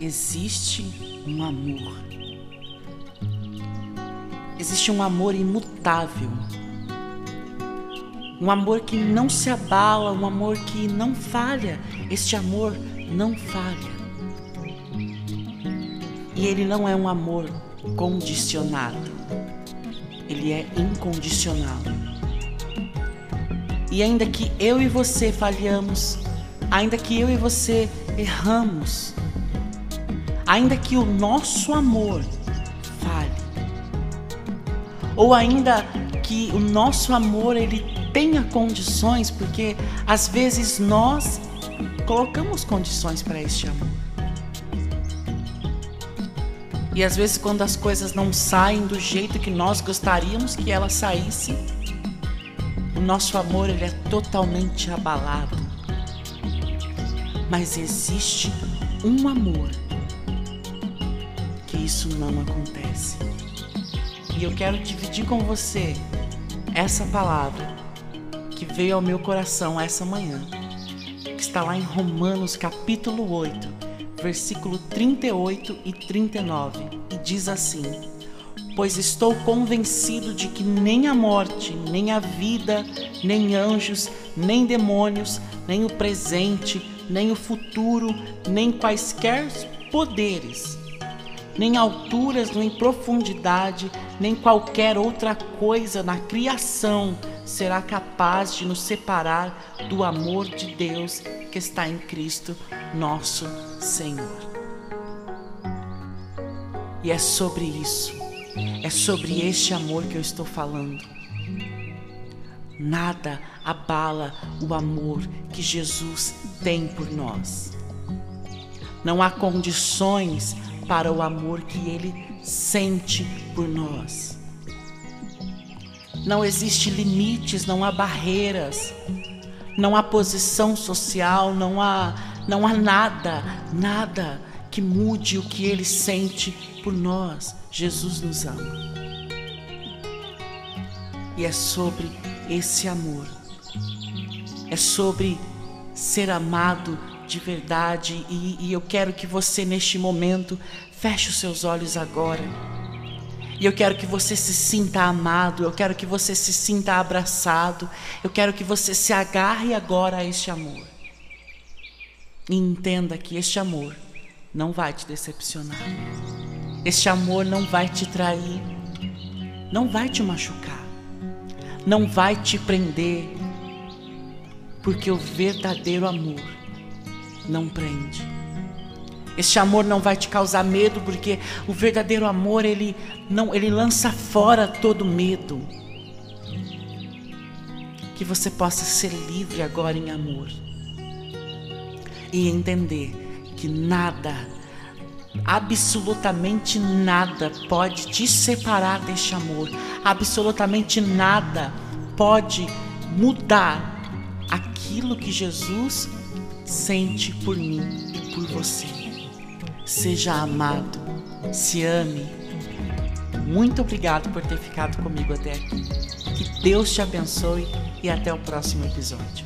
existe um amor. Existe um amor imutável. Um amor que não se abala, um amor que não falha. Este amor não falha. E ele não é um amor condicionado. Ele é incondicional. E ainda que eu e você falhamos, ainda que eu e você erramos, ainda que o nosso amor fale, ou ainda que o nosso amor ele tenha condições, porque às vezes nós colocamos condições para este amor. E às vezes quando as coisas não saem do jeito que nós gostaríamos que elas saíssem, o nosso amor ele é totalmente abalado. Mas existe um amor isso não acontece. E eu quero dividir com você essa palavra que veio ao meu coração essa manhã, que está lá em Romanos capítulo 8, versículo 38 e 39, e diz assim: pois estou convencido de que nem a morte, nem a vida, nem anjos, nem demônios, nem o presente, nem o futuro, nem quaisquer poderes, nem alturas, nem profundidade, nem qualquer outra coisa na criação será capaz de nos separar do amor de Deus que está em Cristo, nosso Senhor. E é sobre isso é sobre este amor que eu estou falando. Nada abala o amor que Jesus tem por nós. Não há condições para o amor que ele sente por nós. Não existe limites, não há barreiras, não há posição social, não há não há nada, nada que mude o que ele sente por nós. Jesus nos ama. E é sobre esse amor, é sobre ser amado de verdade. E, e, eu quero que você, neste momento, feche os seus olhos agora. E eu quero que você se sinta amado, eu quero que você se sinta abraçado, eu quero que você se agarre agora a este amor. E entenda que este amor não vai te decepcionar. Este amor não vai te trair, não vai te machucar, não vai te prender, porque o verdadeiro amor não prende. Este amor não vai te causar medo, porque o verdadeiro amor ele não ele lança fora todo medo. Que você possa ser livre agora em amor e entender que nada, absolutamente nada pode te separar deste amor, absolutamente nada pode mudar aquilo que Jesus sente por mim e por você. Seja amado, se ame. Muito obrigado por ter ficado comigo até aqui. Que Deus te abençoe e até o próximo episódio.